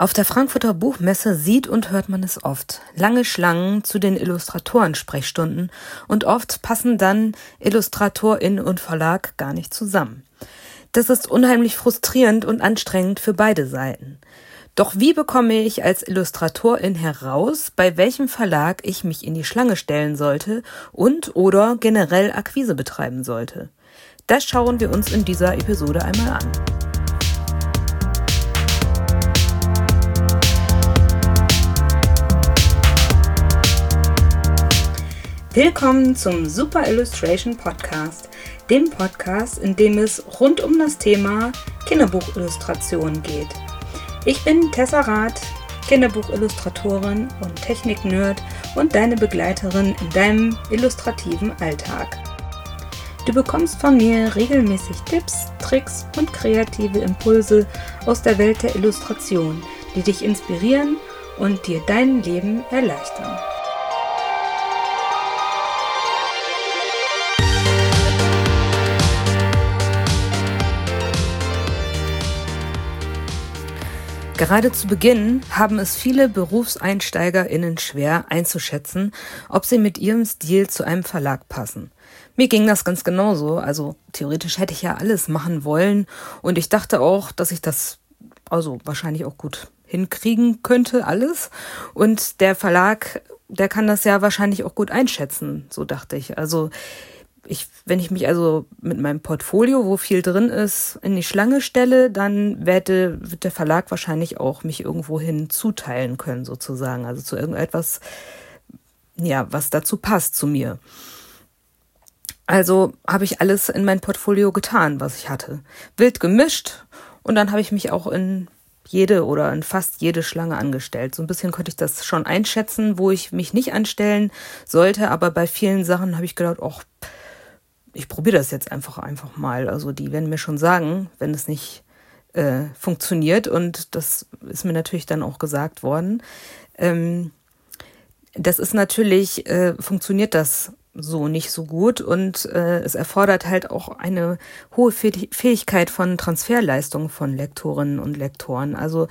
Auf der Frankfurter Buchmesse sieht und hört man es oft. Lange Schlangen zu den Illustratoren-Sprechstunden und oft passen dann Illustratorin und Verlag gar nicht zusammen. Das ist unheimlich frustrierend und anstrengend für beide Seiten. Doch wie bekomme ich als Illustratorin heraus, bei welchem Verlag ich mich in die Schlange stellen sollte und oder generell Akquise betreiben sollte? Das schauen wir uns in dieser Episode einmal an. Willkommen zum Super Illustration Podcast, dem Podcast, in dem es rund um das Thema Kinderbuchillustration geht. Ich bin Tessa Rath, Kinderbuchillustratorin und Technik-Nerd und deine Begleiterin in deinem illustrativen Alltag. Du bekommst von mir regelmäßig Tipps, Tricks und kreative Impulse aus der Welt der Illustration, die dich inspirieren und dir dein Leben erleichtern. Gerade zu Beginn haben es viele BerufseinsteigerInnen schwer einzuschätzen, ob sie mit ihrem Stil zu einem Verlag passen. Mir ging das ganz genauso. Also theoretisch hätte ich ja alles machen wollen und ich dachte auch, dass ich das also wahrscheinlich auch gut hinkriegen könnte, alles. Und der Verlag, der kann das ja wahrscheinlich auch gut einschätzen, so dachte ich. Also ich, wenn ich mich also mit meinem Portfolio, wo viel drin ist, in die Schlange stelle, dann werde, wird der Verlag wahrscheinlich auch mich irgendwohin zuteilen können, sozusagen. Also zu irgendetwas, ja, was dazu passt zu mir. Also habe ich alles in mein Portfolio getan, was ich hatte. Wild gemischt und dann habe ich mich auch in jede oder in fast jede Schlange angestellt. So ein bisschen konnte ich das schon einschätzen, wo ich mich nicht anstellen sollte, aber bei vielen Sachen habe ich gedacht, ach, ich probiere das jetzt einfach einfach mal. Also die werden mir schon sagen, wenn es nicht äh, funktioniert. Und das ist mir natürlich dann auch gesagt worden. Ähm, das ist natürlich, äh, funktioniert das so nicht so gut und äh, es erfordert halt auch eine hohe Fähigkeit von Transferleistung von Lektorinnen und Lektoren. Also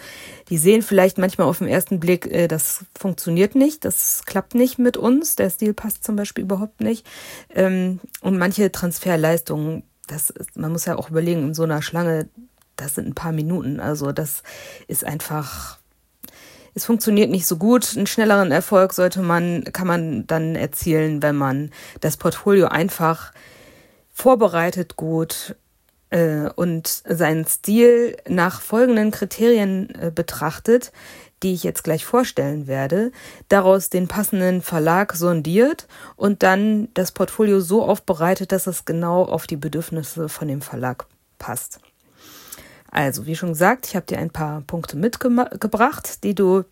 die sehen vielleicht manchmal auf den ersten Blick, äh, das funktioniert nicht, das klappt nicht mit uns, der Stil passt zum Beispiel überhaupt nicht. Ähm, und manche Transferleistungen, das ist, man muss ja auch überlegen, in so einer Schlange, das sind ein paar Minuten. Also das ist einfach es funktioniert nicht so gut. Einen schnelleren Erfolg sollte man, kann man dann erzielen, wenn man das Portfolio einfach vorbereitet gut äh, und seinen Stil nach folgenden Kriterien äh, betrachtet, die ich jetzt gleich vorstellen werde, daraus den passenden Verlag sondiert und dann das Portfolio so aufbereitet, dass es genau auf die Bedürfnisse von dem Verlag passt. Also, wie schon gesagt, ich habe dir ein paar Punkte mitgebracht, die du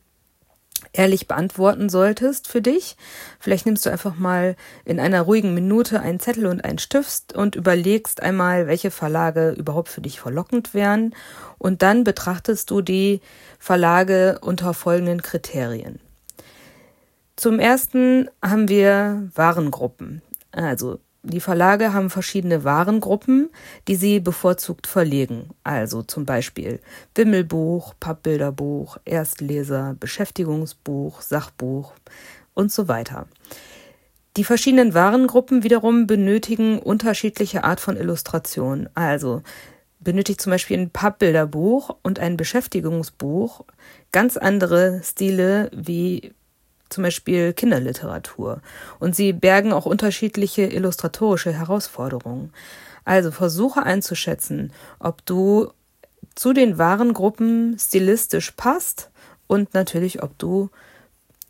ehrlich beantworten solltest für dich. Vielleicht nimmst du einfach mal in einer ruhigen Minute einen Zettel und einen Stift und überlegst einmal, welche Verlage überhaupt für dich verlockend wären. Und dann betrachtest du die Verlage unter folgenden Kriterien. Zum ersten haben wir Warengruppen. Also die Verlage haben verschiedene Warengruppen, die sie bevorzugt verlegen. Also zum Beispiel Wimmelbuch, Pappbilderbuch, Erstleser, Beschäftigungsbuch, Sachbuch und so weiter. Die verschiedenen Warengruppen wiederum benötigen unterschiedliche Art von Illustration. Also benötigt zum Beispiel ein Pappbilderbuch und ein Beschäftigungsbuch ganz andere Stile wie zum Beispiel Kinderliteratur. Und sie bergen auch unterschiedliche illustratorische Herausforderungen. Also versuche einzuschätzen, ob du zu den wahren Gruppen stilistisch passt und natürlich, ob du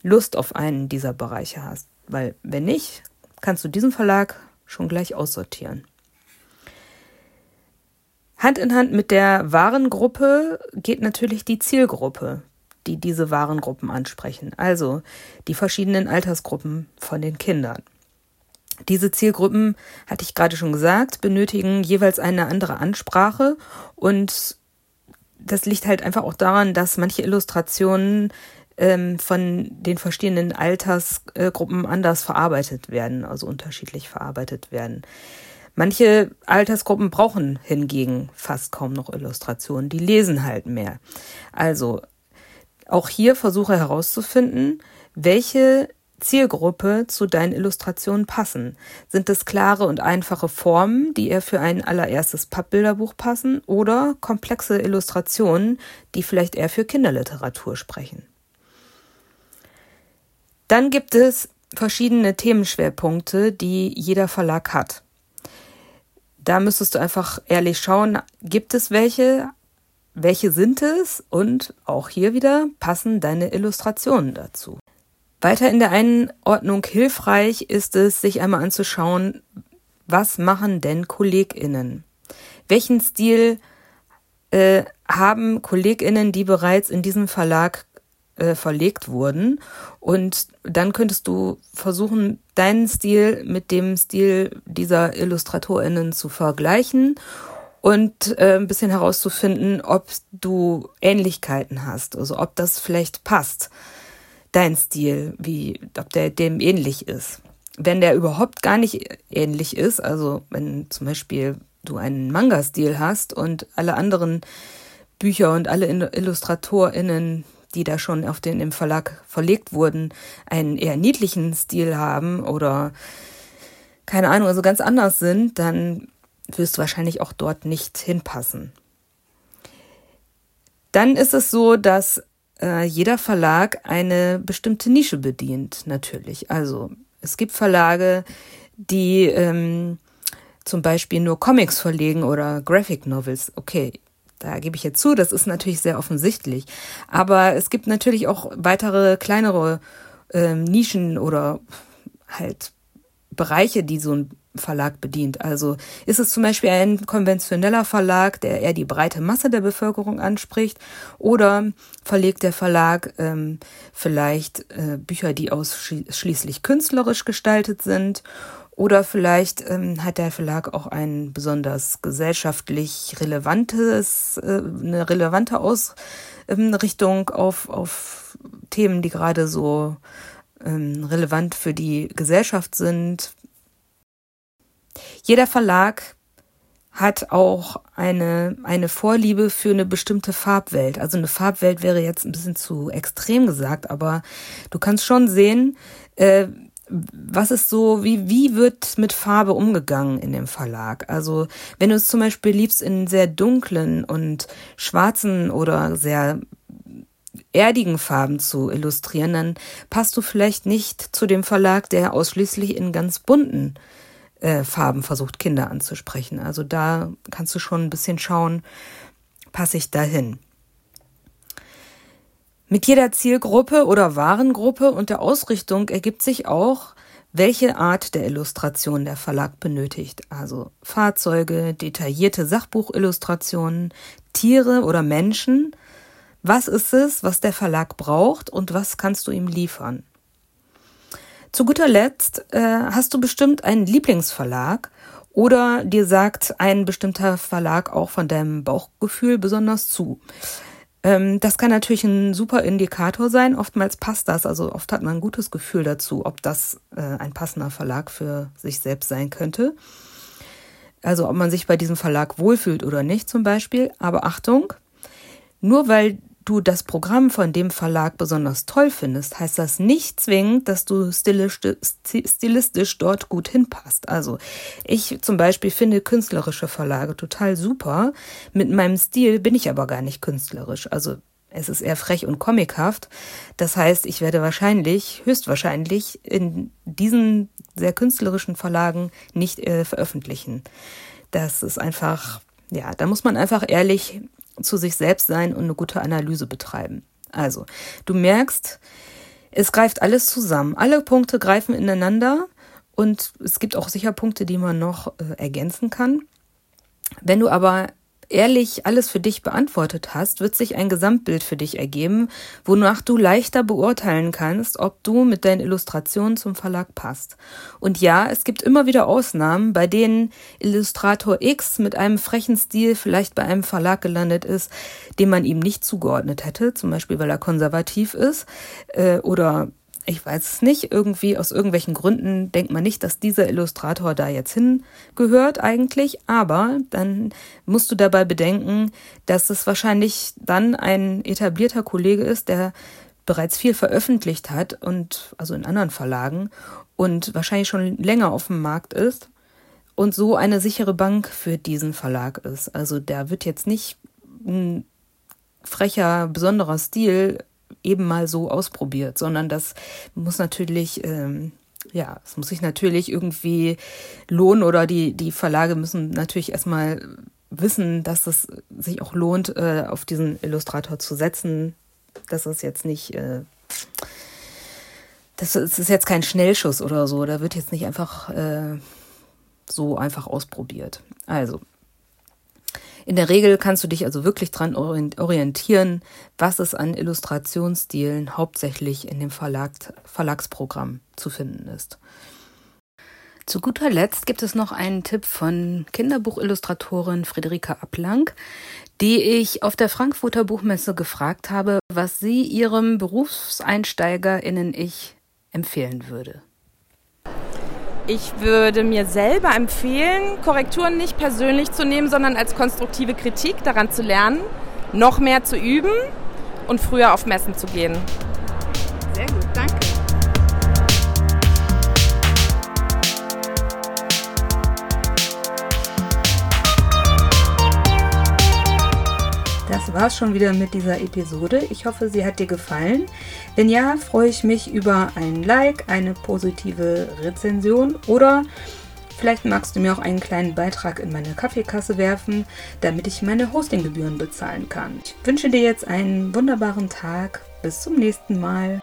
Lust auf einen dieser Bereiche hast. Weil wenn nicht, kannst du diesen Verlag schon gleich aussortieren. Hand in Hand mit der wahren Gruppe geht natürlich die Zielgruppe die diese Warengruppen ansprechen, also die verschiedenen Altersgruppen von den Kindern. Diese Zielgruppen, hatte ich gerade schon gesagt, benötigen jeweils eine andere Ansprache und das liegt halt einfach auch daran, dass manche Illustrationen ähm, von den verschiedenen Altersgruppen anders verarbeitet werden, also unterschiedlich verarbeitet werden. Manche Altersgruppen brauchen hingegen fast kaum noch Illustrationen, die lesen halt mehr. Also Auch hier versuche herauszufinden, welche Zielgruppe zu deinen Illustrationen passen. Sind es klare und einfache Formen, die eher für ein allererstes Pappbilderbuch passen oder komplexe Illustrationen, die vielleicht eher für Kinderliteratur sprechen? Dann gibt es verschiedene Themenschwerpunkte, die jeder Verlag hat. Da müsstest du einfach ehrlich schauen, gibt es welche? Welche sind es? Und auch hier wieder passen deine Illustrationen dazu. Weiter in der Einordnung hilfreich ist es, sich einmal anzuschauen, was machen denn KollegInnen? Welchen Stil äh, haben KollegInnen, die bereits in diesem Verlag äh, verlegt wurden? Und dann könntest du versuchen, deinen Stil mit dem Stil dieser IllustratorInnen zu vergleichen und äh, ein bisschen herauszufinden, ob du Ähnlichkeiten hast, also ob das vielleicht passt dein Stil, wie, ob der dem ähnlich ist. Wenn der überhaupt gar nicht ähnlich ist, also wenn zum Beispiel du einen Manga-Stil hast und alle anderen Bücher und alle IllustratorInnen, die da schon auf den im Verlag verlegt wurden, einen eher niedlichen Stil haben oder keine Ahnung, also ganz anders sind, dann wirst du wahrscheinlich auch dort nicht hinpassen. Dann ist es so, dass äh, jeder Verlag eine bestimmte Nische bedient, natürlich. Also es gibt Verlage, die ähm, zum Beispiel nur Comics verlegen oder Graphic Novels. Okay, da gebe ich jetzt zu, das ist natürlich sehr offensichtlich. Aber es gibt natürlich auch weitere kleinere ähm, Nischen oder halt Bereiche, die so ein Verlag bedient. Also ist es zum Beispiel ein konventioneller Verlag, der eher die breite Masse der Bevölkerung anspricht, oder verlegt der Verlag ähm, vielleicht äh, Bücher, die ausschließlich künstlerisch gestaltet sind, oder vielleicht ähm, hat der Verlag auch ein besonders gesellschaftlich relevantes, äh, eine relevante Ausrichtung auf, auf Themen, die gerade so ähm, relevant für die Gesellschaft sind, jeder Verlag hat auch eine, eine Vorliebe für eine bestimmte Farbwelt. Also eine Farbwelt wäre jetzt ein bisschen zu extrem gesagt, aber du kannst schon sehen, äh, was ist so, wie, wie wird mit Farbe umgegangen in dem Verlag? Also, wenn du es zum Beispiel liebst, in sehr dunklen und schwarzen oder sehr erdigen Farben zu illustrieren, dann passt du vielleicht nicht zu dem Verlag, der ausschließlich in ganz bunten äh, Farben versucht, Kinder anzusprechen. Also da kannst du schon ein bisschen schauen, passe ich dahin. Mit jeder Zielgruppe oder Warengruppe und der Ausrichtung ergibt sich auch, welche Art der Illustration der Verlag benötigt. Also Fahrzeuge, detaillierte Sachbuchillustrationen, Tiere oder Menschen. Was ist es, was der Verlag braucht und was kannst du ihm liefern? Zu guter Letzt äh, hast du bestimmt einen Lieblingsverlag oder dir sagt ein bestimmter Verlag auch von deinem Bauchgefühl besonders zu. Ähm, das kann natürlich ein super Indikator sein. Oftmals passt das, also oft hat man ein gutes Gefühl dazu, ob das äh, ein passender Verlag für sich selbst sein könnte. Also ob man sich bei diesem Verlag wohlfühlt oder nicht zum Beispiel. Aber Achtung, nur weil du das Programm von dem Verlag besonders toll findest, heißt das nicht zwingend, dass du stilistisch dort gut hinpasst. Also ich zum Beispiel finde künstlerische Verlage total super. Mit meinem Stil bin ich aber gar nicht künstlerisch. Also es ist eher frech und comichaft. Das heißt, ich werde wahrscheinlich, höchstwahrscheinlich in diesen sehr künstlerischen Verlagen nicht äh, veröffentlichen. Das ist einfach, ja, da muss man einfach ehrlich zu sich selbst sein und eine gute Analyse betreiben. Also, du merkst, es greift alles zusammen. Alle Punkte greifen ineinander und es gibt auch sicher Punkte, die man noch äh, ergänzen kann. Wenn du aber ehrlich alles für dich beantwortet hast, wird sich ein Gesamtbild für dich ergeben, wonach du leichter beurteilen kannst, ob du mit deinen Illustrationen zum Verlag passt. Und ja, es gibt immer wieder Ausnahmen, bei denen Illustrator X mit einem frechen Stil vielleicht bei einem Verlag gelandet ist, dem man ihm nicht zugeordnet hätte, zum Beispiel weil er konservativ ist äh, oder Ich weiß es nicht. Irgendwie aus irgendwelchen Gründen denkt man nicht, dass dieser Illustrator da jetzt hingehört eigentlich. Aber dann musst du dabei bedenken, dass es wahrscheinlich dann ein etablierter Kollege ist, der bereits viel veröffentlicht hat und also in anderen Verlagen und wahrscheinlich schon länger auf dem Markt ist und so eine sichere Bank für diesen Verlag ist. Also da wird jetzt nicht ein frecher, besonderer Stil eben mal so ausprobiert, sondern das muss natürlich, ähm, ja, es muss sich natürlich irgendwie lohnen oder die, die Verlage müssen natürlich erstmal wissen, dass es sich auch lohnt, äh, auf diesen Illustrator zu setzen. Das ist jetzt nicht, äh, das ist jetzt kein Schnellschuss oder so. Da wird jetzt nicht einfach äh, so einfach ausprobiert. Also, in der Regel kannst du dich also wirklich dran orientieren, was es an Illustrationsstilen hauptsächlich in dem Verlag, Verlagsprogramm zu finden ist. Zu guter Letzt gibt es noch einen Tipp von Kinderbuchillustratorin Friederika Ablang, die ich auf der Frankfurter Buchmesse gefragt habe, was sie ihrem BerufseinsteigerInnen-Ich empfehlen würde. Ich würde mir selber empfehlen, Korrekturen nicht persönlich zu nehmen, sondern als konstruktive Kritik daran zu lernen, noch mehr zu üben und früher auf Messen zu gehen. Das war's schon wieder mit dieser Episode. Ich hoffe, sie hat dir gefallen. Wenn ja, freue ich mich über ein Like, eine positive Rezension oder vielleicht magst du mir auch einen kleinen Beitrag in meine Kaffeekasse werfen, damit ich meine Hostinggebühren bezahlen kann. Ich wünsche dir jetzt einen wunderbaren Tag. Bis zum nächsten Mal.